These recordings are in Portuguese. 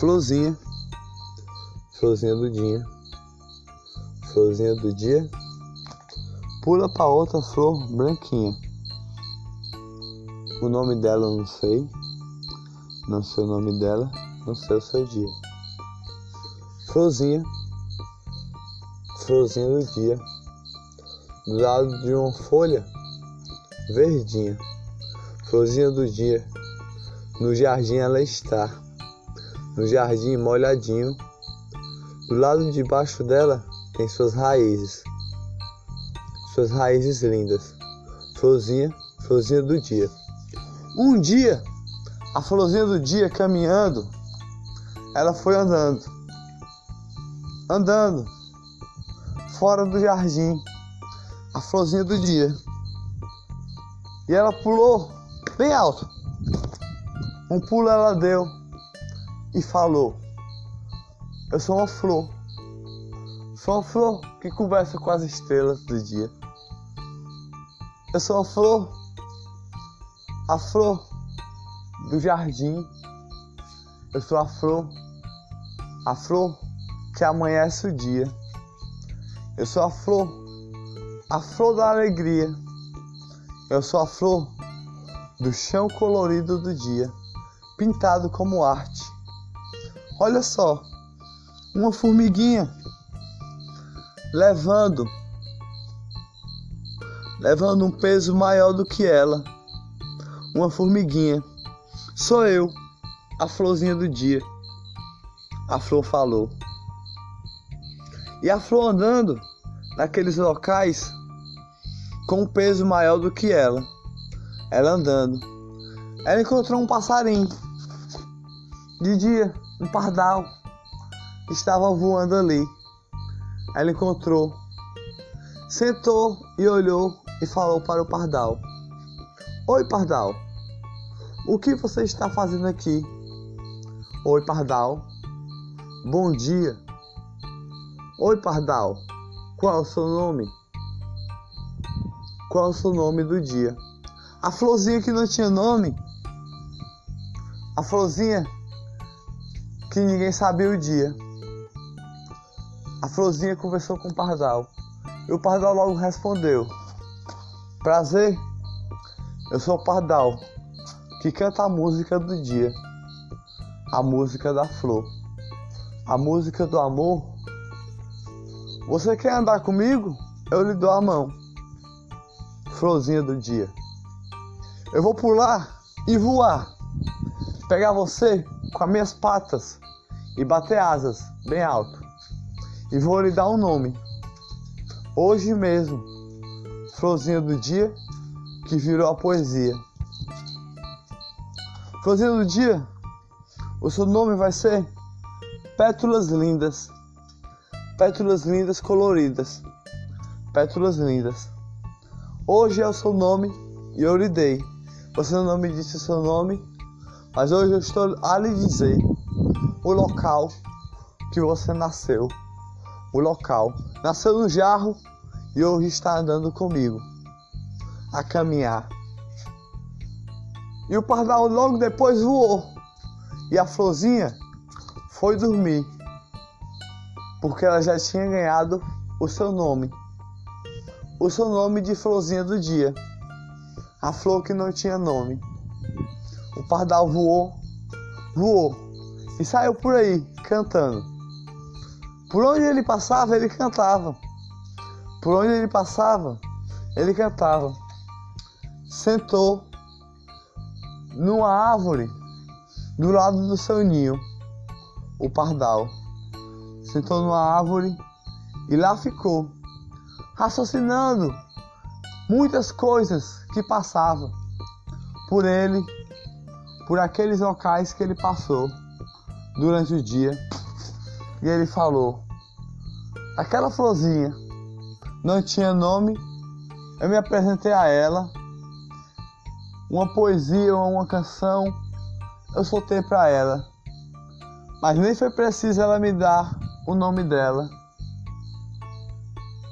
Florzinha, florzinha do dia, florzinha do dia, pula para outra flor branquinha. O nome dela eu não sei, não sei o nome dela, não sei o seu dia. Florzinha, florzinha do dia, do lado de uma folha verdinha, florzinha do dia, no jardim ela está no jardim molhadinho. Do lado de baixo dela tem suas raízes, suas raízes lindas. Florzinha, florzinha do dia. Um dia, a florzinha do dia caminhando, ela foi andando, andando, fora do jardim, a florzinha do dia. E ela pulou bem alto. Um pulo ela deu e falou: Eu sou uma flor. Sou uma flor que conversa com as estrelas do dia. Eu sou uma flor, a flor do jardim. Eu sou a flor, a flor que amanhece o dia. Eu sou a flor, a flor da alegria. Eu sou a flor do chão colorido do dia, pintado como arte. Olha só, uma formiguinha levando levando um peso maior do que ela. Uma formiguinha. Sou eu, a florzinha do dia. A flor falou. E a flor andando naqueles locais com um peso maior do que ela. Ela andando. Ela encontrou um passarinho de dia um pardal estava voando ali. Ela encontrou, sentou e olhou e falou para o pardal: Oi, pardal, o que você está fazendo aqui? Oi, pardal, bom dia. Oi, pardal, qual é o seu nome? Qual é o seu nome do dia? A florzinha que não tinha nome. A florzinha que ninguém sabia o dia. A florzinha conversou com o pardal e o pardal logo respondeu: Prazer, eu sou o pardal que canta a música do dia, a música da flor, a música do amor. Você quer andar comigo? Eu lhe dou a mão. Florzinha do dia. Eu vou pular e voar, pegar você com as minhas patas e bater asas bem alto. E vou lhe dar um nome. Hoje mesmo, Florzinha do Dia, que virou a poesia. Florzinha do Dia, o seu nome vai ser Pétalas Lindas. Pétalas lindas coloridas. Pétalas lindas. Hoje é o seu nome e eu lhe dei. Você não me disse o seu nome, mas hoje eu estou a lhe dizer o local que você nasceu. O local. Nasceu no jarro e hoje está andando comigo a caminhar. E o pardal logo depois voou. E a florzinha foi dormir. Porque ela já tinha ganhado o seu nome. O seu nome de florzinha do dia. A flor que não tinha nome. O pardal voou, voou e saiu por aí cantando. Por onde ele passava, ele cantava. Por onde ele passava, ele cantava. Sentou numa árvore do lado do seu ninho, o pardal. Sentou numa árvore e lá ficou, raciocinando muitas coisas que passavam por ele por aqueles locais que ele passou durante o dia. E ele falou: Aquela florzinha não tinha nome, eu me apresentei a ela. Uma poesia ou uma canção eu soltei para ela, mas nem foi preciso ela me dar o nome dela.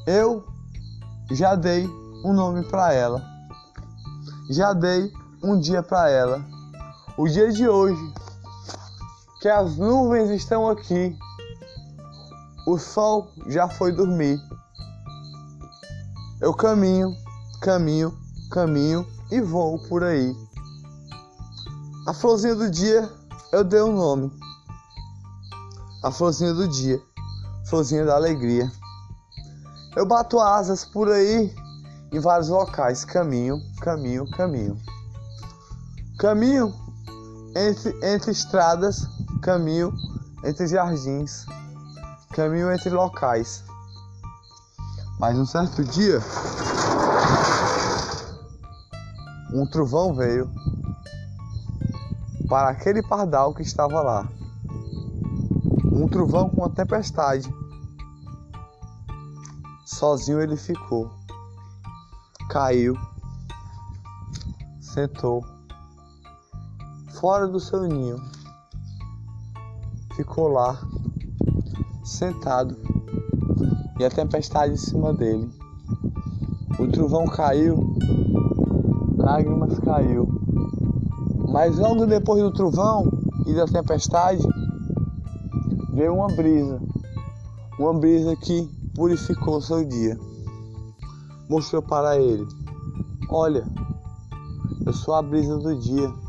Eu já dei um nome para ela, já dei um dia para ela o dia de hoje que as nuvens estão aqui. O sol já foi dormir. Eu caminho, caminho, caminho e vou por aí. A florzinha do dia eu dei um nome. A florzinha do dia, florzinha da alegria. Eu bato asas por aí em vários locais, caminho, caminho, caminho. Caminho entre, entre estradas, caminho entre jardins, caminho entre locais. Mas um certo dia, um trovão veio para aquele pardal que estava lá. Um trovão com uma tempestade. Sozinho ele ficou. Caiu. Sentou. Fora do seu ninho. Ficou lá. Sentado. E a tempestade em cima dele. O trovão caiu. Lágrimas caiu. Mas logo depois do trovão e da tempestade, veio uma brisa. Uma brisa que purificou seu dia. Mostrou para ele: Olha, eu sou a brisa do dia.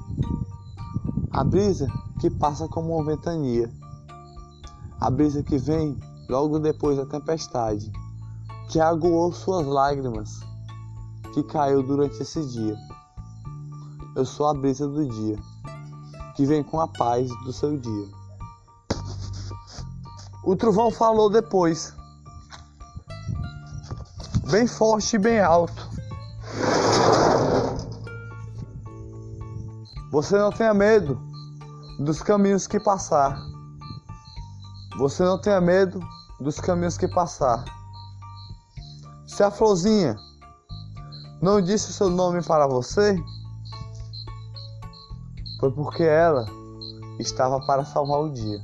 A brisa que passa como uma ventania. A brisa que vem logo depois da tempestade, que aguou suas lágrimas, que caiu durante esse dia. Eu sou a brisa do dia, que vem com a paz do seu dia. O trovão falou depois, bem forte e bem alto. Você não tenha medo dos caminhos que passar. Você não tenha medo dos caminhos que passar. Se a florzinha não disse o seu nome para você, foi porque ela estava para salvar o dia.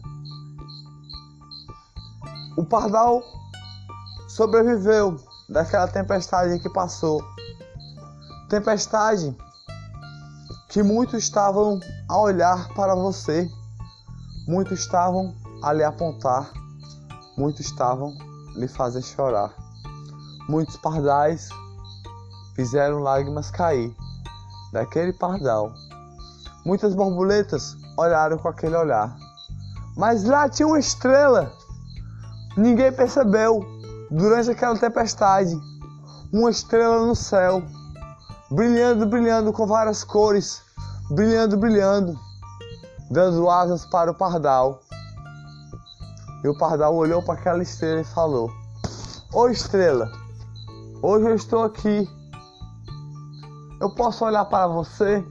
O pardal sobreviveu daquela tempestade que passou. Tempestade que muitos estavam a olhar para você, muitos estavam a lhe apontar, muitos estavam a lhe fazer chorar. Muitos pardais fizeram lágrimas cair daquele pardal. Muitas borboletas olharam com aquele olhar. Mas lá tinha uma estrela. Ninguém percebeu durante aquela tempestade, uma estrela no céu, brilhando, brilhando com várias cores, brilhando, brilhando, dando asas para o pardal. E o pardal olhou para aquela estrela e falou: Ô estrela, hoje eu estou aqui. Eu posso olhar para você?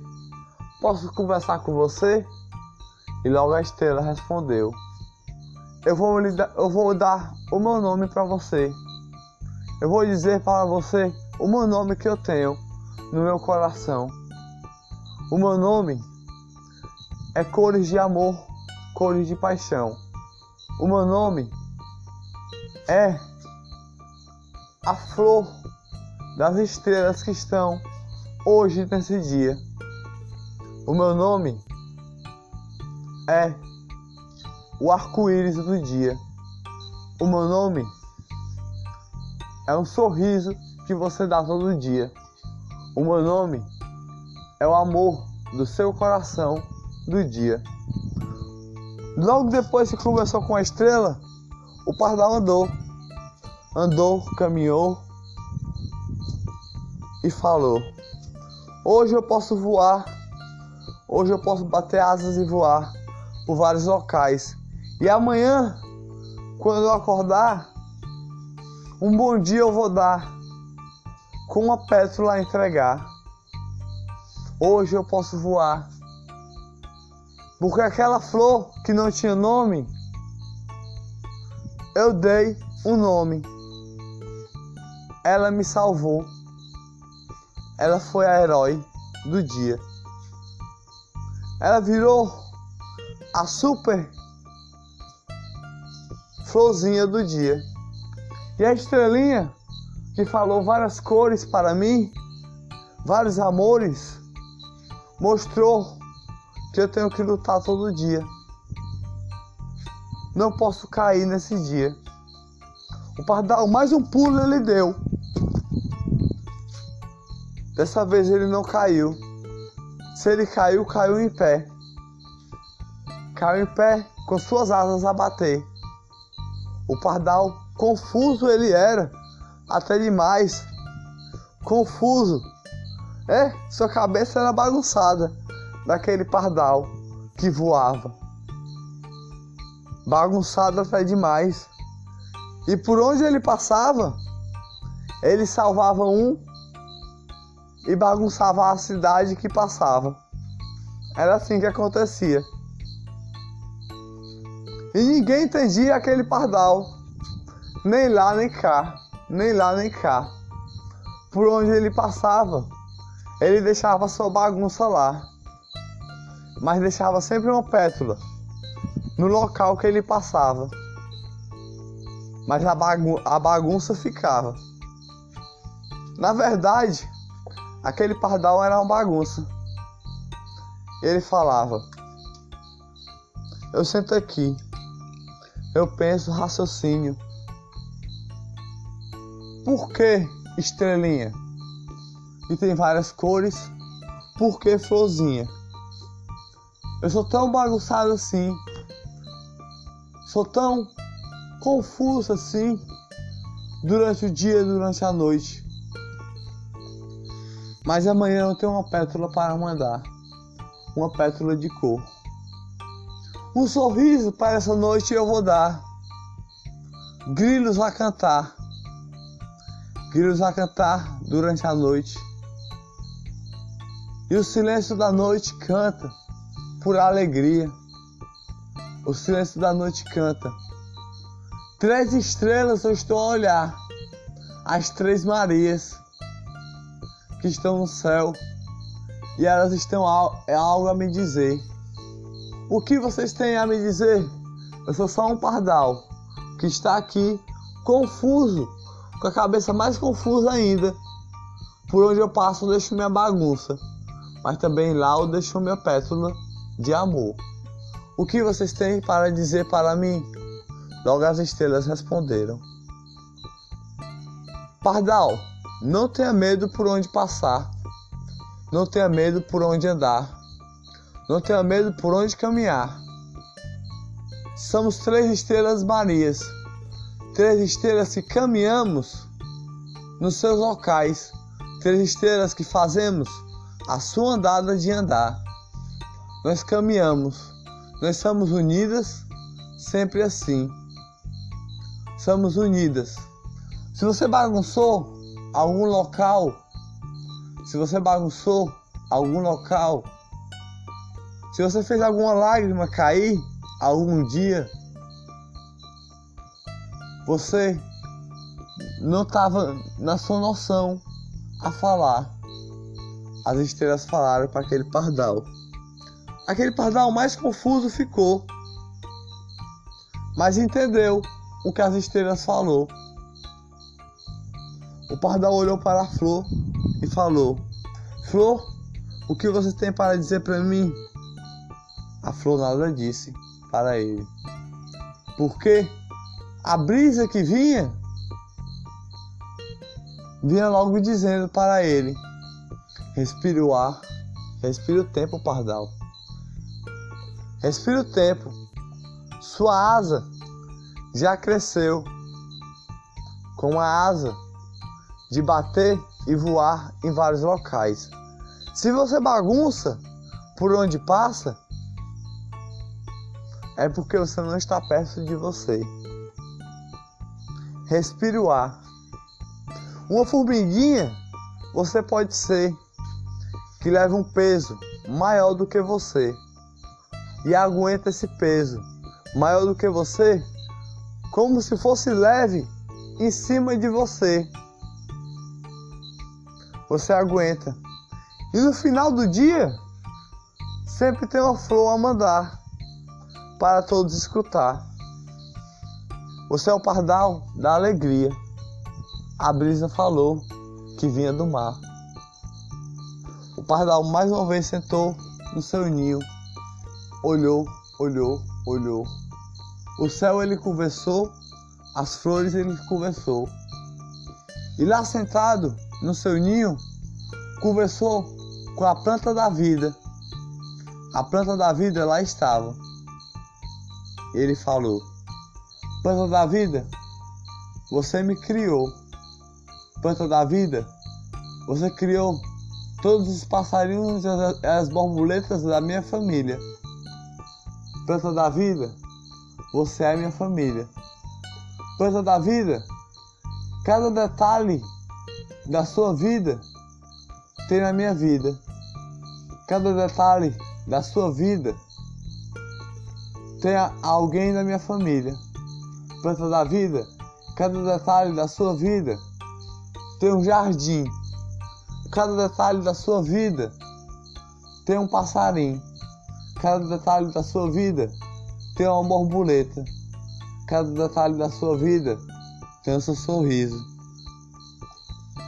Posso conversar com você? E logo a estrela respondeu: eu vou, lhe eu vou dar o meu nome para você. Eu vou dizer para você o meu nome que eu tenho no meu coração. O meu nome é cores de amor, cores de paixão. O meu nome é a flor das estrelas que estão hoje nesse dia. O meu nome é o arco-íris do dia. O meu nome é um sorriso que você dá todo dia. O meu nome é o amor do seu coração do dia. Logo depois que conversou com a estrela, o pardal andou. Andou, caminhou e falou: Hoje eu posso voar. Hoje eu posso bater asas e voar por vários locais e amanhã, quando eu acordar, um bom dia eu vou dar com uma pétala a entregar. Hoje eu posso voar. Porque aquela flor que não tinha nome, eu dei um nome. Ela me salvou. Ela foi a herói do dia. Ela virou a super florzinha do dia. E a estrelinha que falou várias cores para mim, vários amores, mostrou que eu tenho que lutar todo dia. não posso cair nesse dia. O pardal, mais um pulo ele deu. Dessa vez ele não caiu. Se ele caiu, caiu em pé. Caiu em pé com suas asas a bater. O pardal, confuso ele era, até demais. Confuso. É, sua cabeça era bagunçada daquele pardal que voava. Bagunçado até demais. E por onde ele passava, ele salvava um e bagunçava a cidade que passava. Era assim que acontecia. E ninguém entendia aquele pardal, nem lá nem cá, nem lá nem cá. Por onde ele passava, ele deixava sua bagunça lá, mas deixava sempre uma pétula no local que ele passava. Mas a, a bagunça ficava. Na verdade, aquele pardal era uma bagunça. Ele falava: Eu sento aqui, eu penso raciocínio. Por que estrelinha? E tem várias cores. Por que florzinha? Eu sou tão bagunçado assim. Sou tão confuso assim durante o dia e durante a noite. Mas amanhã eu tenho uma pétala para mandar. Uma pétala de cor. Um sorriso para essa noite eu vou dar. Grilos a cantar. Grilos a cantar durante a noite. E o silêncio da noite canta por alegria. O silêncio da noite canta. Três estrelas eu estou a olhar. As três Marias que estão no céu. E elas estão é algo a me dizer. O que vocês têm a me dizer? Eu sou só um pardal que está aqui confuso, com a cabeça mais confusa ainda. Por onde eu passo, eu deixo minha bagunça mas também lá o deixou minha pétala de amor. O que vocês têm para dizer para mim? Logo as estrelas responderam: Pardal, não tenha medo por onde passar, não tenha medo por onde andar, não tenha medo por onde caminhar. Somos três estrelas Marias, três estrelas que caminhamos nos seus locais, três estrelas que fazemos a sua andada de andar. Nós caminhamos, nós somos unidas sempre assim. Somos unidas. Se você bagunçou algum local, se você bagunçou algum local, se você fez alguma lágrima cair algum dia, você não estava na sua noção a falar as estrelas falaram para aquele pardal. Aquele pardal mais confuso ficou, mas entendeu o que as estrelas falou. O pardal olhou para a flor e falou: Flor, o que você tem para dizer para mim? A flor nada disse para ele. Porque a brisa que vinha vinha logo dizendo para ele: Respire o ar, respire o tempo, pardal. Respire o tempo. Sua asa já cresceu com a asa de bater e voar em vários locais. Se você bagunça por onde passa, é porque você não está perto de você. Respire o ar. Uma formiguinha você pode ser que leva um peso maior do que você e aguenta esse peso maior do que você, como se fosse leve em cima de você. Você aguenta. E no final do dia, sempre tem uma flor a mandar para todos escutar. Você é o pardal da alegria. A brisa falou que vinha do mar. O pardal mais uma vez sentou no seu ninho, olhou, olhou, olhou O céu ele conversou, as flores ele conversou. E lá sentado no seu ninho, conversou com a planta da vida. A planta da vida lá estava. Ele falou: Planta da vida, você me criou. Planta da vida, você criou todos os passarinhos e as borboletas da minha família. Planta da vida, você é minha família. Planta da vida, cada detalhe da sua vida tem na minha vida. Cada detalhe da sua vida tem alguém da minha família. Planta da vida, cada detalhe da sua vida tem um jardim. Cada detalhe da sua vida tem um passarinho. Cada detalhe da sua vida tem uma borboleta. Cada detalhe da sua vida tem o seu sorriso.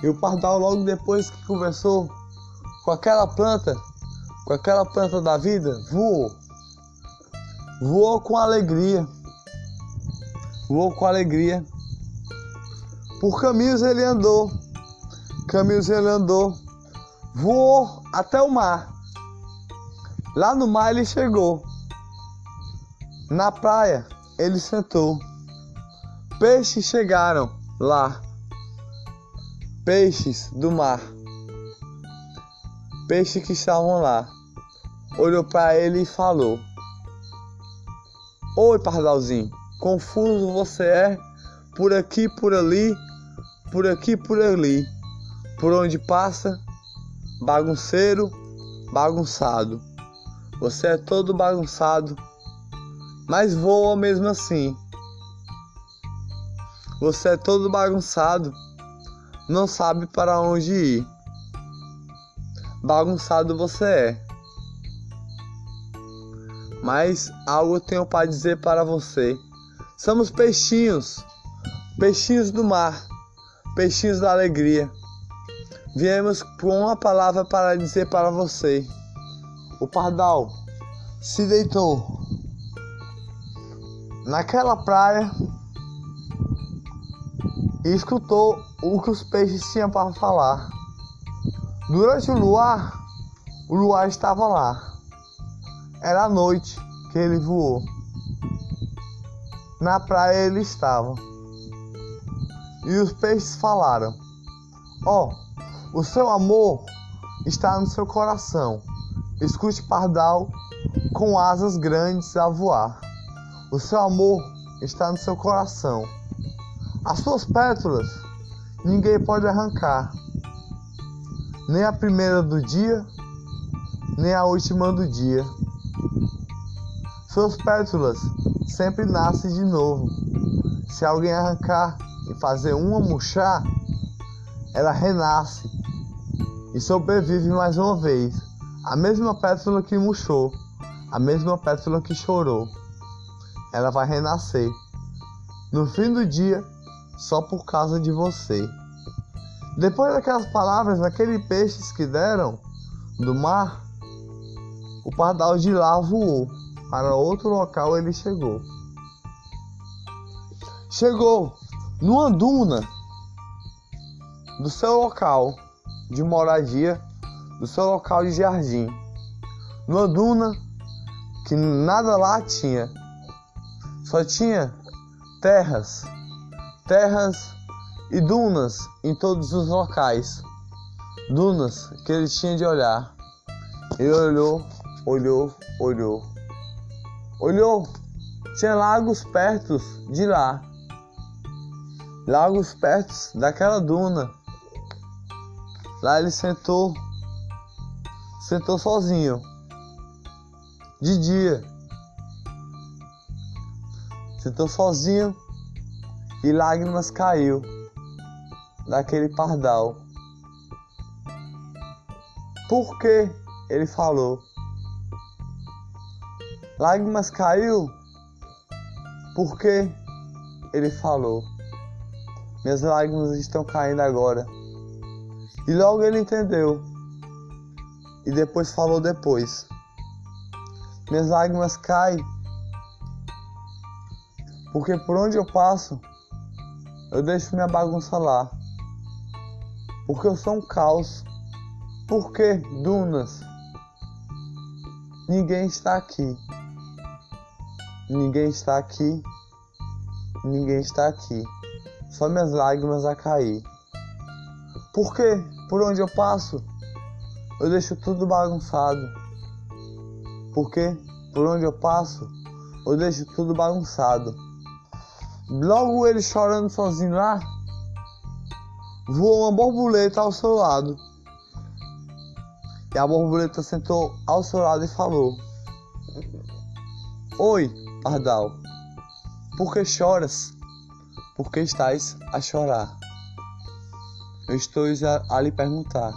E o pardal, logo depois que conversou com aquela planta, com aquela planta da vida, voou. Voou com alegria. Voou com alegria. Por caminhos ele andou. Caminhos ele andou. Voou até o mar. Lá no mar ele chegou. Na praia ele sentou. Peixes chegaram lá peixes do mar. Peixes que estavam lá. Olhou para ele e falou: Oi, pardalzinho, confuso você é, por aqui, por ali, por aqui, por ali. Por onde passa, bagunceiro, bagunçado. Você é todo bagunçado, mas voa mesmo assim. Você é todo bagunçado não sabe para onde ir. Bagunçado você é. Mas algo tenho para dizer para você. Somos peixinhos, peixinhos do mar, peixinhos da alegria. Viemos com uma palavra para dizer para você. O pardal se deitou naquela praia e escutou o que os peixes tinham para falar. Durante o luar, o luar estava lá. Era a noite que ele voou. Na praia ele estava. E os peixes falaram: Ó, oh, o seu amor está no seu coração. Escute pardal com asas grandes a voar. O seu amor está no seu coração. As suas pétalas ninguém pode arrancar, nem a primeira do dia, nem a última do dia. Suas pétalas sempre nascem de novo. Se alguém arrancar e fazer uma murchar, ela renasce e sobrevive mais uma vez. A mesma pétala que murchou, a mesma pétala que chorou, ela vai renascer. No fim do dia, só por causa de você. Depois daquelas palavras, daqueles peixes que deram do mar, o pardal de lá voou. Para outro local ele chegou. Chegou numa duna do seu local de moradia, do seu local de jardim. Numa duna que nada lá tinha, só tinha terras terras e dunas em todos os locais. Dunas que ele tinha de olhar. Ele olhou, olhou, olhou. Olhou, tinha lagos perto de lá. Lagos perto daquela duna. Lá ele sentou, sentou sozinho. De dia. Sentou sozinho e lágrimas caiu daquele pardal. Por que ele falou? Lágrimas caiu porque ele falou. Minhas lágrimas estão caindo agora. E logo ele entendeu. E depois falou depois. Minhas lágrimas caem Porque por onde eu passo, eu deixo minha bagunça lá. Porque eu sou um caos. Porque, dunas, ninguém está aqui. Ninguém está aqui. Ninguém está aqui. Só minhas lágrimas a cair. Porque, por onde eu passo, eu deixo tudo bagunçado. Porque, por onde eu passo, eu deixo tudo bagunçado. Logo ele chorando sozinho lá, voou uma borboleta ao seu lado. E a borboleta sentou ao seu lado e falou: Oi, pardal, por que choras? Por que estás a chorar? Eu estou a, lhe perguntar: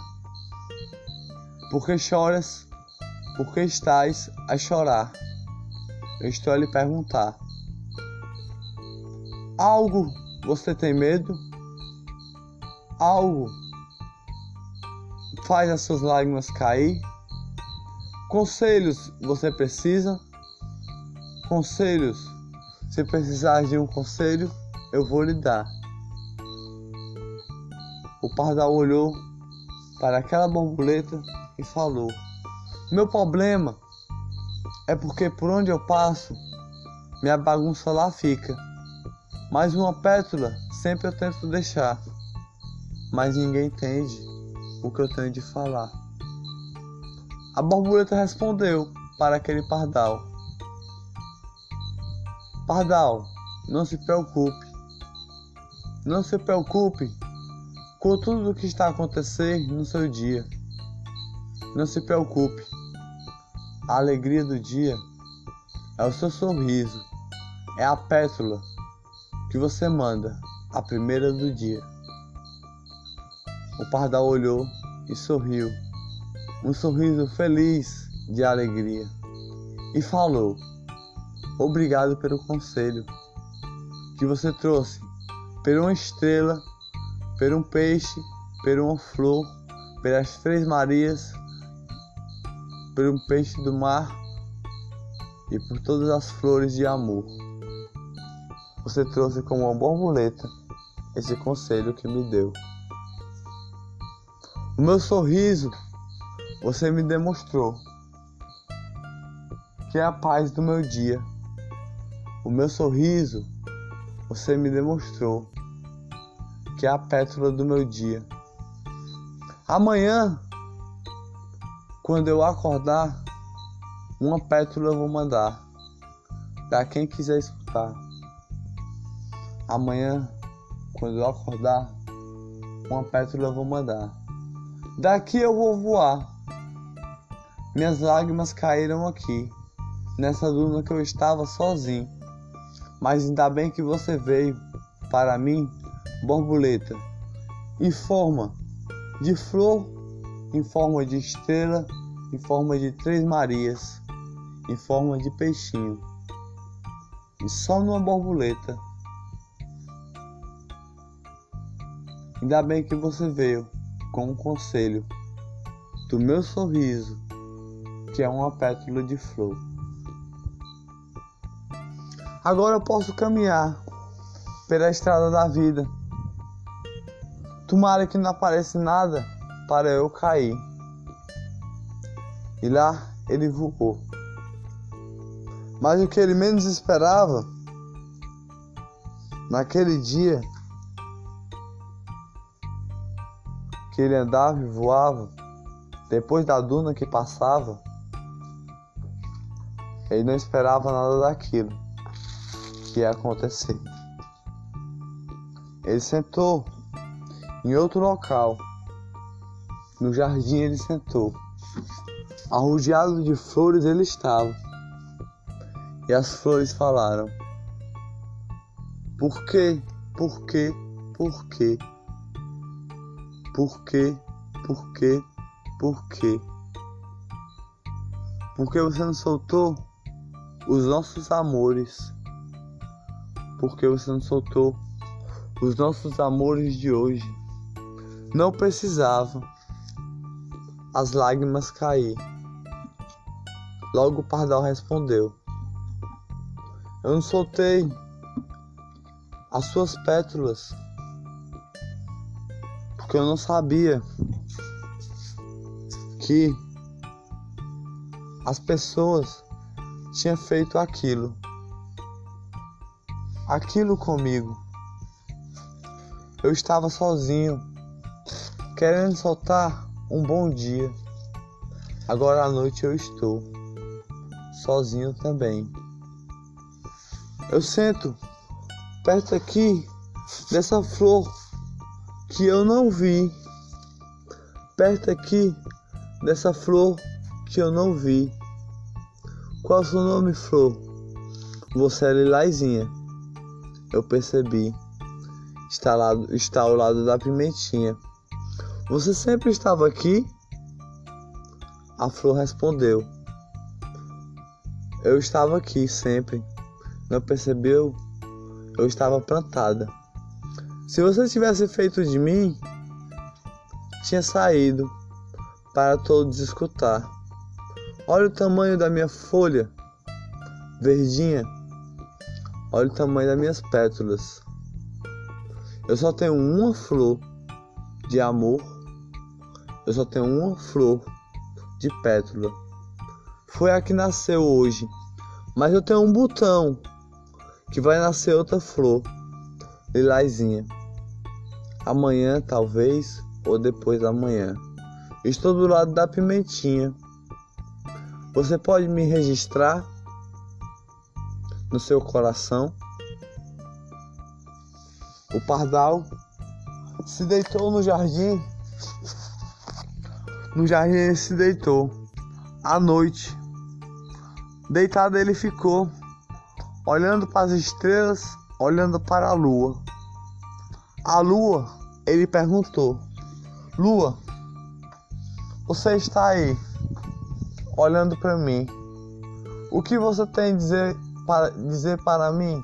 Por que choras? Por que estás a chorar? Eu estou a lhe perguntar. Algo você tem medo? Algo faz as suas lágrimas cair? Conselhos você precisa? Conselhos. Se precisar de um conselho, eu vou lhe dar. O pardal olhou para aquela borboleta e falou: Meu problema é porque por onde eu passo, minha bagunça lá fica. Mais uma pétula sempre eu tento deixar, mas ninguém entende o que eu tenho de falar. A borboleta respondeu para aquele pardal: Pardal, não se preocupe, não se preocupe com tudo o que está acontecendo no seu dia. Não se preocupe. A alegria do dia é o seu sorriso, é a pétula que você manda, a primeira do dia. O pardal olhou e sorriu, um sorriso feliz de alegria, e falou: Obrigado pelo conselho que você trouxe, por uma estrela, por um peixe, por uma flor, pelas três Marias por um peixe do mar e por todas as flores de amor. Você trouxe como uma borboleta esse conselho que me deu. O meu sorriso você me demonstrou que é a paz do meu dia. O meu sorriso você me demonstrou que é a pétala do meu dia. Amanhã quando eu acordar, uma pétala eu vou mandar para quem quiser escutar. Amanhã, quando eu acordar, uma pétala eu vou mandar. Daqui eu vou voar. Minhas lágrimas caíram aqui, nessa duna que eu estava sozinho. Mas ainda bem que você veio para mim, borboleta, em forma de flor, em forma de estrela em forma de três Marias, em forma de peixinho, e só numa borboleta. Ainda bem que você veio com um conselho do meu sorriso, que é uma pétala de flor. Agora eu posso caminhar pela estrada da vida. Tomara que não apareça nada para eu cair e lá ele voou. Mas o que ele menos esperava, naquele dia que ele andava e voava, depois da duna que passava, ele não esperava nada daquilo que ia acontecer. Ele sentou em outro local. No jardim ele sentou. Arrodeado de flores ele estava. E as flores falaram: Por quê? Por quê? Por quê? Por quê? Por quê? Por quê? Por que você não soltou os nossos amores? Por que você não soltou os nossos amores de hoje? Não precisava as lágrimas cair. Logo o pardal respondeu: Eu não soltei as suas pétalas, porque eu não sabia que as pessoas tinham feito aquilo, aquilo comigo. Eu estava sozinho, querendo soltar um bom dia. Agora à noite eu estou sozinho também. Eu sento perto aqui dessa flor que eu não vi, perto aqui dessa flor que eu não vi. Qual é o seu nome, flor? Você é lilazinha. Eu percebi. Está, está ao lado da pimentinha. Você sempre estava aqui? A flor respondeu: Eu estava aqui sempre. Não percebeu? Eu estava plantada. Se você tivesse feito de mim, tinha saído para todos escutar. Olha o tamanho da minha folha verdinha. Olha o tamanho das minhas pétalas. Eu só tenho uma flor de amor. Eu só tenho uma flor de pétala. Foi a que nasceu hoje. Mas eu tenho um botão que vai nascer outra flor, lilazinha. Amanhã, talvez, ou depois da manhã. Estou do lado da pimentinha. Você pode me registrar no seu coração? O pardal se deitou no jardim no jardim ele se deitou. À noite, deitado ele ficou, olhando para as estrelas, olhando para a lua. A lua, ele perguntou: Lua, você está aí, olhando para mim. O que você tem a dizer para, dizer para mim?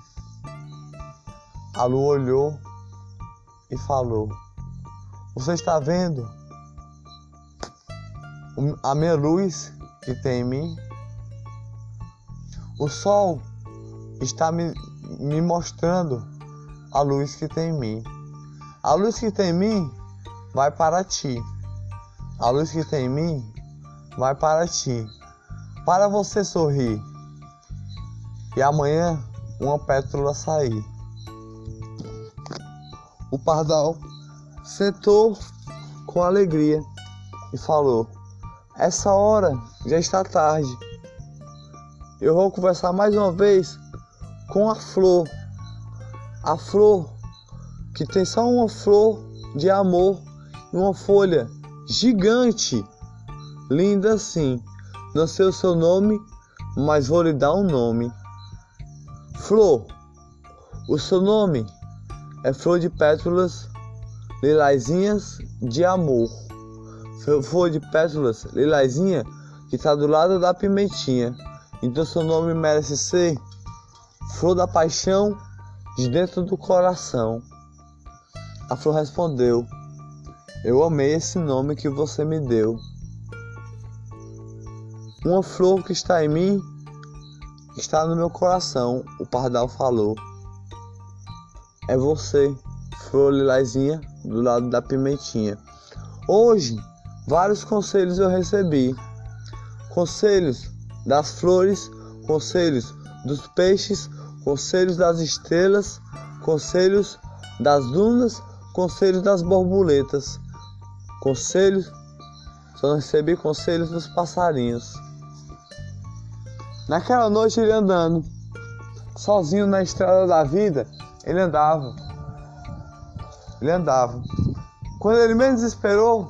A lua olhou e falou: Você está vendo a minha luz que tem em mim. O sol está me, me mostrando a luz que tem em mim. A luz que tem em mim vai para ti. A luz que tem em mim vai para ti. Para você sorrir. E amanhã uma pétala sair. O pardal sentou com alegria e falou: essa hora já está tarde. Eu vou conversar mais uma vez com a flor. A flor que tem só uma flor de amor e uma folha gigante, linda assim. Não sei o seu nome, mas vou lhe dar um nome. Flor, o seu nome é Flor de Pétalas Lilazinhas de Amor flor de pétalas lilazinha que está do lado da pimentinha. Então seu nome merece ser Flor da Paixão de dentro do coração. A flor respondeu: Eu amei esse nome que você me deu. Uma flor que está em mim está no meu coração, o pardal falou. É você, flor lilazinha, do lado da pimentinha. Hoje Vários conselhos eu recebi. Conselhos das flores, conselhos dos peixes, conselhos das estrelas, conselhos das dunas, conselhos das borboletas. Conselhos, só recebi conselhos dos passarinhos. Naquela noite ele andando, sozinho na estrada da vida, ele andava. Ele andava. Quando ele menos esperou,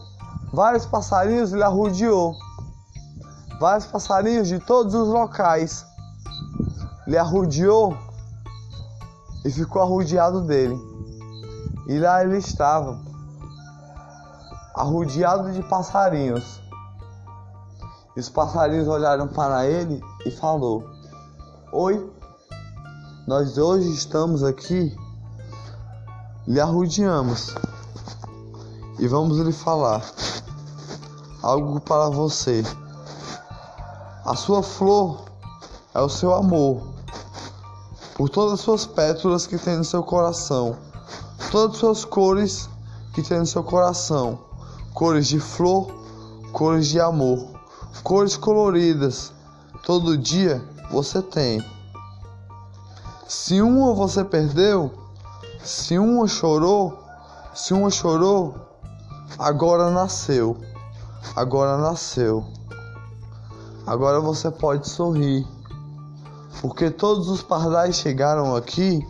Vários passarinhos lhe arrudeou. Vários passarinhos de todos os locais lhe arrudeou e ficou arrudeado dele. E lá ele estava, arrudeado de passarinhos. E os passarinhos olharam para ele e falou: Oi, nós hoje estamos aqui, lhe arrudeamos e vamos lhe falar algo para você. A sua flor é o seu amor. por todas as suas pétalas que tem no seu coração, todas as suas cores que tem no seu coração, cores de flor, cores de amor, cores coloridas. Todo dia você tem. Se uma você perdeu, se uma chorou, se uma chorou, agora nasceu. Agora nasceu. Agora você pode sorrir. Porque todos os pardais chegaram aqui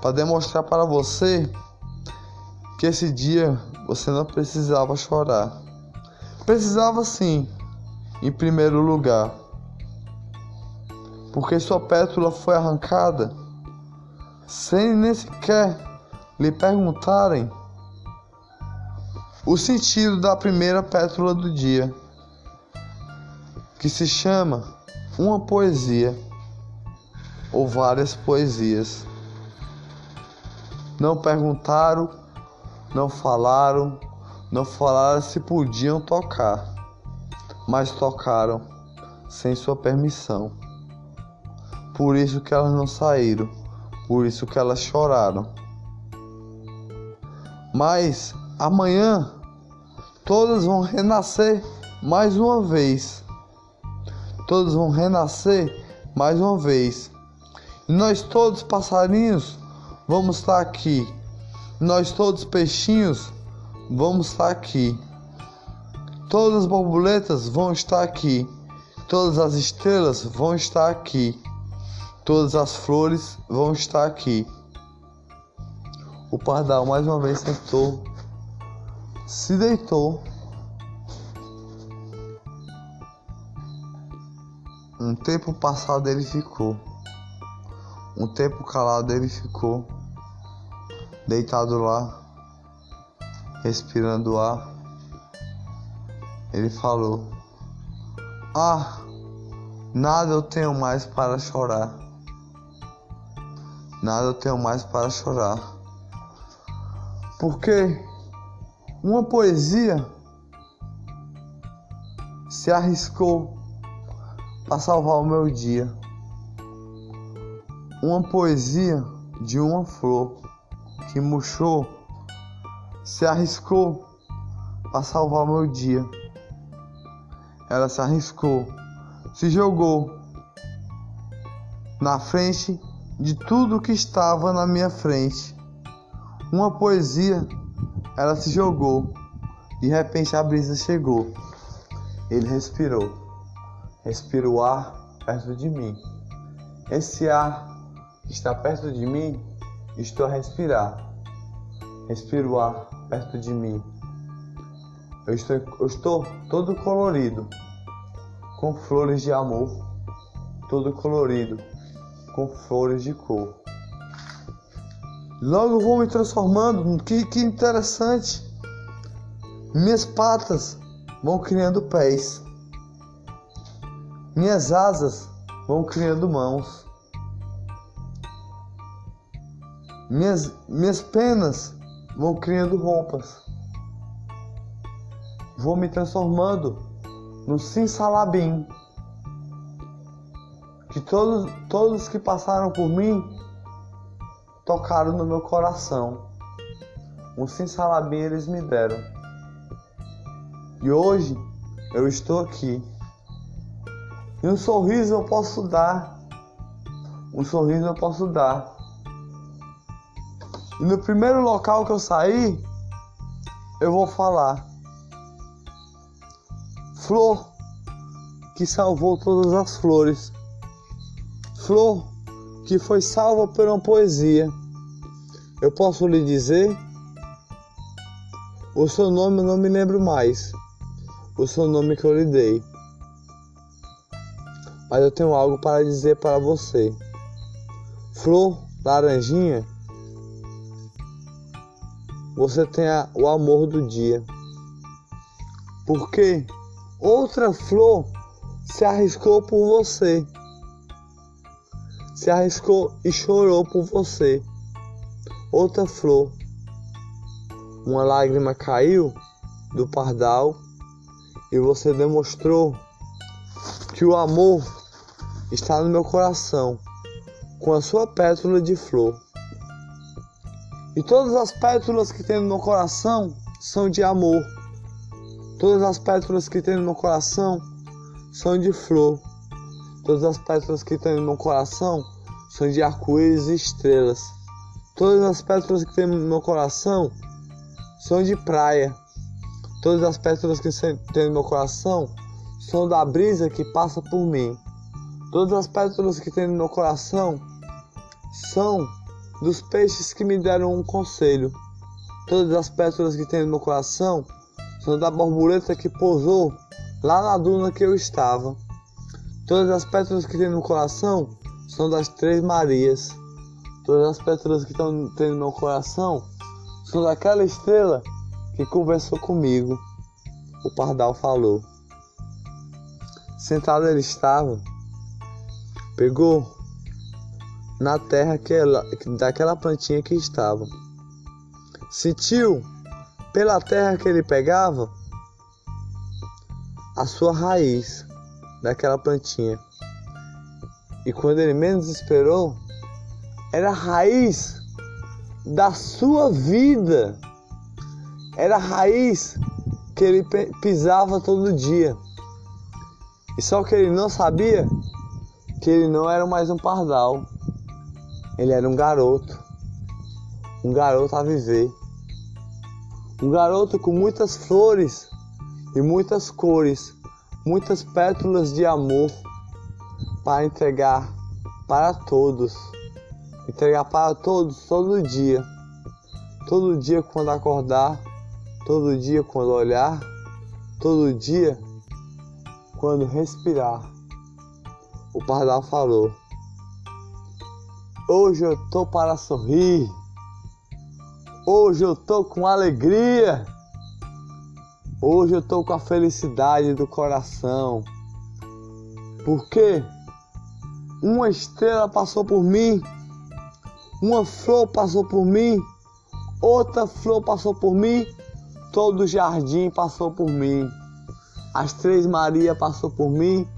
para demonstrar para você que esse dia você não precisava chorar. Precisava sim, em primeiro lugar, porque sua pétula foi arrancada sem nem sequer lhe perguntarem o sentido da primeira pétula do dia, que se chama uma poesia ou várias poesias. Não perguntaram, não falaram, não falaram se podiam tocar, mas tocaram sem sua permissão. Por isso que elas não saíram, por isso que elas choraram. Mas amanhã todas vão renascer mais uma vez. Todos vão renascer mais uma vez. E nós todos passarinhos vamos estar aqui. Nós todos peixinhos vamos estar aqui. Todas as borboletas vão estar aqui. Todas as estrelas vão estar aqui. Todas as flores vão estar aqui. O pardal mais uma vez sentou, se deitou. Um tempo passado ele ficou. Um tempo calado ele ficou. Deitado lá, respirando ar. Ele falou: Ah, nada eu tenho mais para chorar. Nada eu tenho mais para chorar. Porque uma poesia se arriscou para salvar o meu dia. Uma poesia de uma flor que murchou se arriscou para salvar o meu dia. Ela se arriscou, se jogou na frente de tudo que estava na minha frente. Uma poesia, ela se jogou. De repente a brisa chegou. Ele respirou. Respira o ar perto de mim. Esse ar que está perto de mim, estou a respirar. Respiro o ar perto de mim. Eu estou, eu estou todo colorido, com flores de amor, todo colorido com flores de cor. Logo vou me transformando, que, que interessante. Minhas patas vão criando pés. Minhas asas vão criando mãos. Minhas, minhas penas vão criando roupas. Vou me transformando no Simsalabim que todos, todos que passaram por mim tocaram no meu coração. Um simsalabim eles me deram. E hoje eu estou aqui. E um sorriso eu posso dar. Um sorriso eu posso dar. E no primeiro local que eu sair, eu vou falar. Flor que salvou todas as flores flor que foi salva por uma poesia. Eu posso lhe dizer? O seu nome eu não me lembro mais. O seu nome que eu lhe dei. Mas eu tenho algo para dizer para você. Flor laranjinha, você tem a, o amor do dia. Porque outra flor se arriscou por você se arriscou e chorou por você. Outra flor, uma lágrima caiu do pardal e você demonstrou que o amor está no meu coração com a sua pétala de flor. E todas as pétalas que tem no meu coração são de amor. Todas as pétalas que tem no meu coração são de flor. Todas as pétalas que tem no meu coração são de arco-íris e estrelas. Todas as pétalas que tem no meu coração são de praia. Todas as pétalas que tem no meu coração são da brisa que passa por mim. Todas as pétalas que tem no meu coração são dos peixes que me deram um conselho. Todas as pétalas que tem no meu coração são da borboleta que pousou lá na duna que eu estava. Todas as pétalas que tem no coração são das Três Marias. Todas as pétalas que estão tem no meu coração são daquela estrela que conversou comigo. O pardal falou. Sentado ele estava, pegou na terra que ela, daquela plantinha que estava. Sentiu pela terra que ele pegava a sua raiz daquela plantinha. E quando ele menos esperou, era a raiz da sua vida. Era a raiz que ele pisava todo dia. E só que ele não sabia que ele não era mais um pardal. Ele era um garoto. Um garoto a viver. Um garoto com muitas flores e muitas cores, muitas pétalas de amor para entregar para todos. Entregar para todos todo dia. Todo dia quando acordar, todo dia quando olhar, todo dia quando respirar. O pardal falou: Hoje eu tô para sorrir. Hoje eu tô com alegria. Hoje eu tô com a felicidade do coração. Porque uma estrela passou por mim, uma flor passou por mim, outra flor passou por mim, todo o jardim passou por mim. As três Maria passou por mim,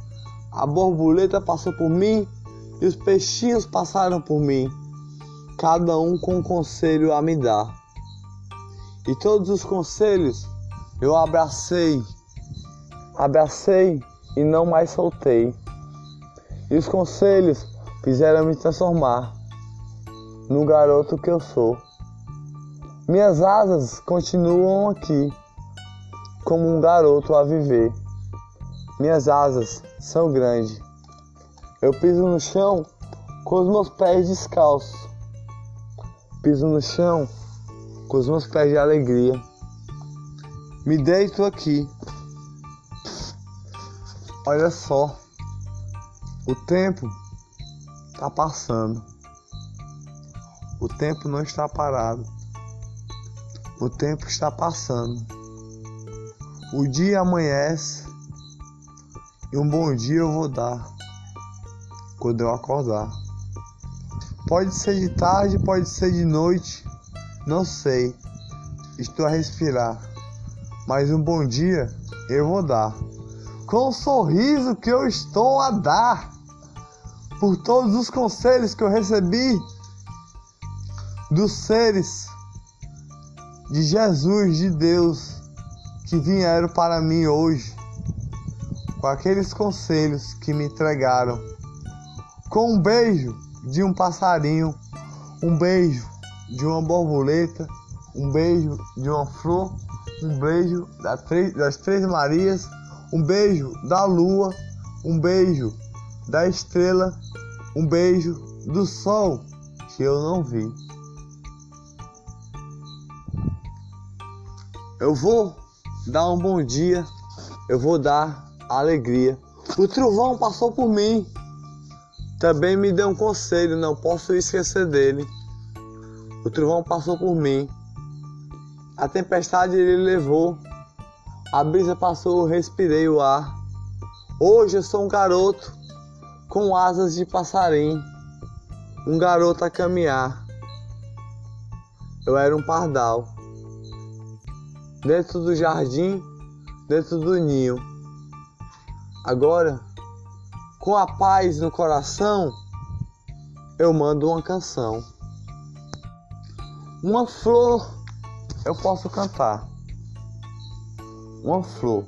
a borboleta passou por mim e os peixinhos passaram por mim, cada um com um conselho a me dar. E todos os conselhos eu abracei, abracei e não mais soltei. E os conselhos fizeram me transformar no garoto que eu sou. Minhas asas continuam aqui, como um garoto a viver. Minhas asas são grandes. Eu piso no chão com os meus pés descalços. Piso no chão com os meus pés de alegria. Me deito aqui. Olha só. O tempo está passando. O tempo não está parado. O tempo está passando. O dia amanhece e um bom dia eu vou dar quando eu acordar. Pode ser de tarde, pode ser de noite, não sei. Estou a respirar mas um bom dia eu vou dar. Com o sorriso que eu estou a dar, por todos os conselhos que eu recebi dos seres de Jesus, de Deus, que vieram para mim hoje, com aqueles conselhos que me entregaram, com um beijo de um passarinho, um beijo de uma borboleta, um beijo de uma flor um beijo das Três Marias, um beijo da lua, um beijo da estrela, um beijo do sol que eu não vi. Eu vou dar um bom dia, eu vou dar alegria. O trovão passou por mim, também me deu um conselho, não posso esquecer dele. O trovão passou por mim, a tempestade ele levou, a brisa passou, eu respirei o ar. Hoje eu sou um garoto com asas de passarinho, um garoto a caminhar. Eu era um pardal, dentro do jardim, dentro do ninho. Agora, com a paz no coração, eu mando uma canção. Uma flor eu posso cantar. Uma flor.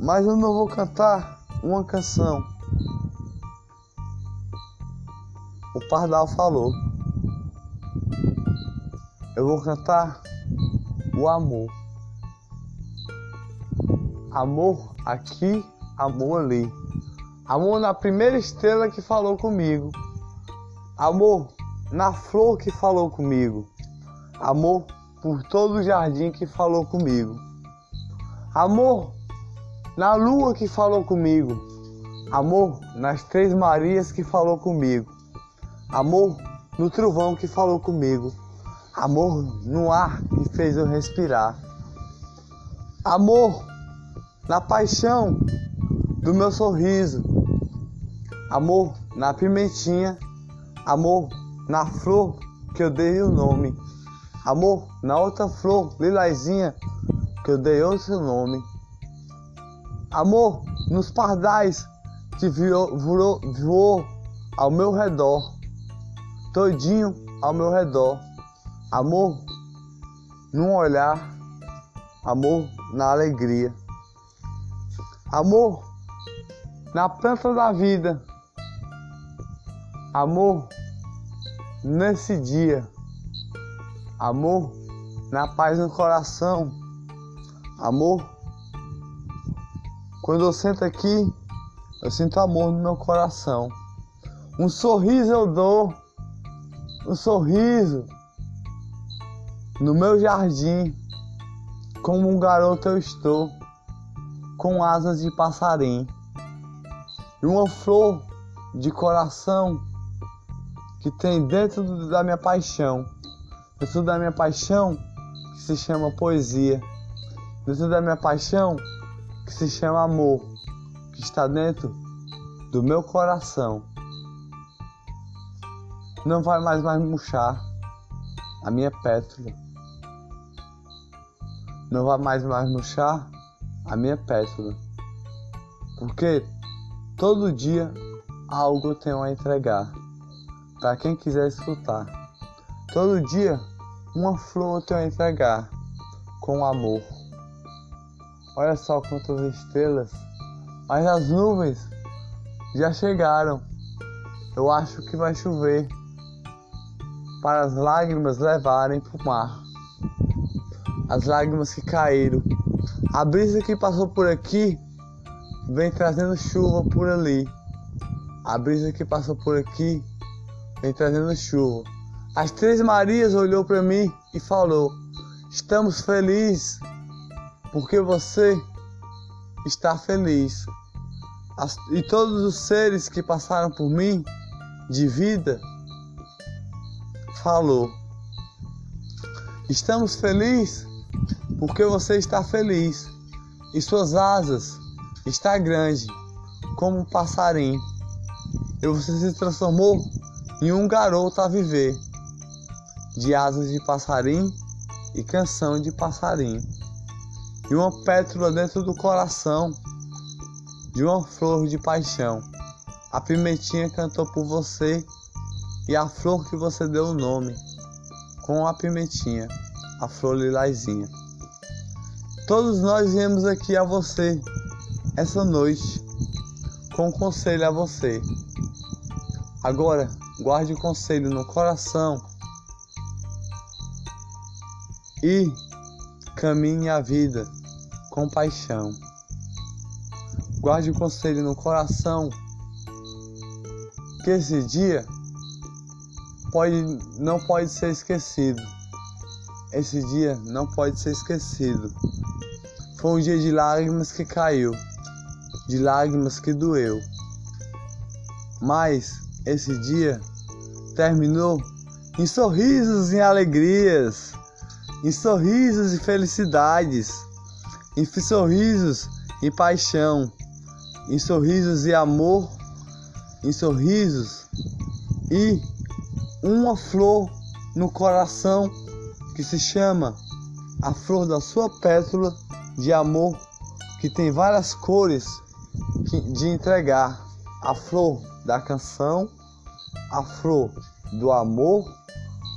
Mas eu não vou cantar uma canção. O Pardal falou. Eu vou cantar o amor. Amor aqui, amor ali. Amor na primeira estrela que falou comigo. Amor na flor que falou comigo. Amor por todo o jardim que falou comigo. Amor na lua que falou comigo. Amor nas três Marias que falou comigo. Amor no trovão que falou comigo. Amor no ar que fez eu respirar. Amor na paixão do meu sorriso. Amor na pimentinha. Amor na flor que eu dei o nome. Amor na outra flor lilazinha que eu dei outro nome. Amor nos pardais que voou, voou, ao meu redor, todinho ao meu redor. Amor num olhar, amor na alegria. Amor na planta da vida. Amor nesse dia. Amor na paz no coração. Amor. Quando eu sento aqui, eu sinto amor no meu coração. Um sorriso eu dou. Um sorriso no meu jardim. Como um garoto eu estou, com asas de passarinho. E uma flor de coração que tem dentro da minha paixão, dentro da minha paixão que se chama poesia, dentro da minha paixão que se chama amor, que está dentro do meu coração. Não vai mais mais murchar a minha pétala. Não vai mais mais murchar a minha pétala. Porque todo dia algo tenho a entregar para quem quiser escutar. Todo dia, uma flor tenho a entregar com amor. Olha só quantas estrelas, mas as nuvens já chegaram. Eu acho que vai chover para as lágrimas levarem para o mar. As lágrimas que caíram. A brisa que passou por aqui vem trazendo chuva por ali. A brisa que passou por aqui vem trazendo chuva. As Três Marias olhou para mim e falou: Estamos felizes porque você está feliz. As, e todos os seres que passaram por mim de vida falou: Estamos felizes porque você está feliz e suas asas está grande como um passarinho. E você se transformou e um garoto a viver, de asas de passarinho e canção de passarinho, e uma pétala dentro do coração de uma flor de paixão. A pimentinha cantou por você e a flor que você deu o nome, com a pimentinha, a flor lilazinha. Todos nós viemos aqui a você essa noite com um conselho a você. Agora, guarde o conselho no coração e caminhe a vida com paixão. Guarde o conselho no coração que esse dia pode, não pode ser esquecido. Esse dia não pode ser esquecido. Foi um dia de lágrimas que caiu, de lágrimas que doeu. Mas esse dia terminou em sorrisos e alegrias, em sorrisos e felicidades, em sorrisos e paixão, em sorrisos e amor, em sorrisos e uma flor no coração que se chama a flor da sua pétala de amor, que tem várias cores de entregar a flor da canção, a flor do amor,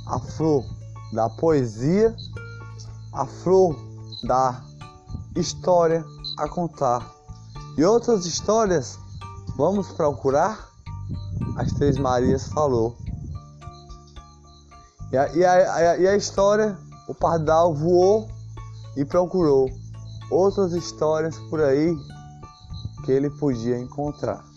a flor da poesia, a flor da história a contar. E outras histórias vamos procurar? As Três Marias falou. E a, e a, e a história, o pardal voou e procurou outras histórias por aí que ele podia encontrar.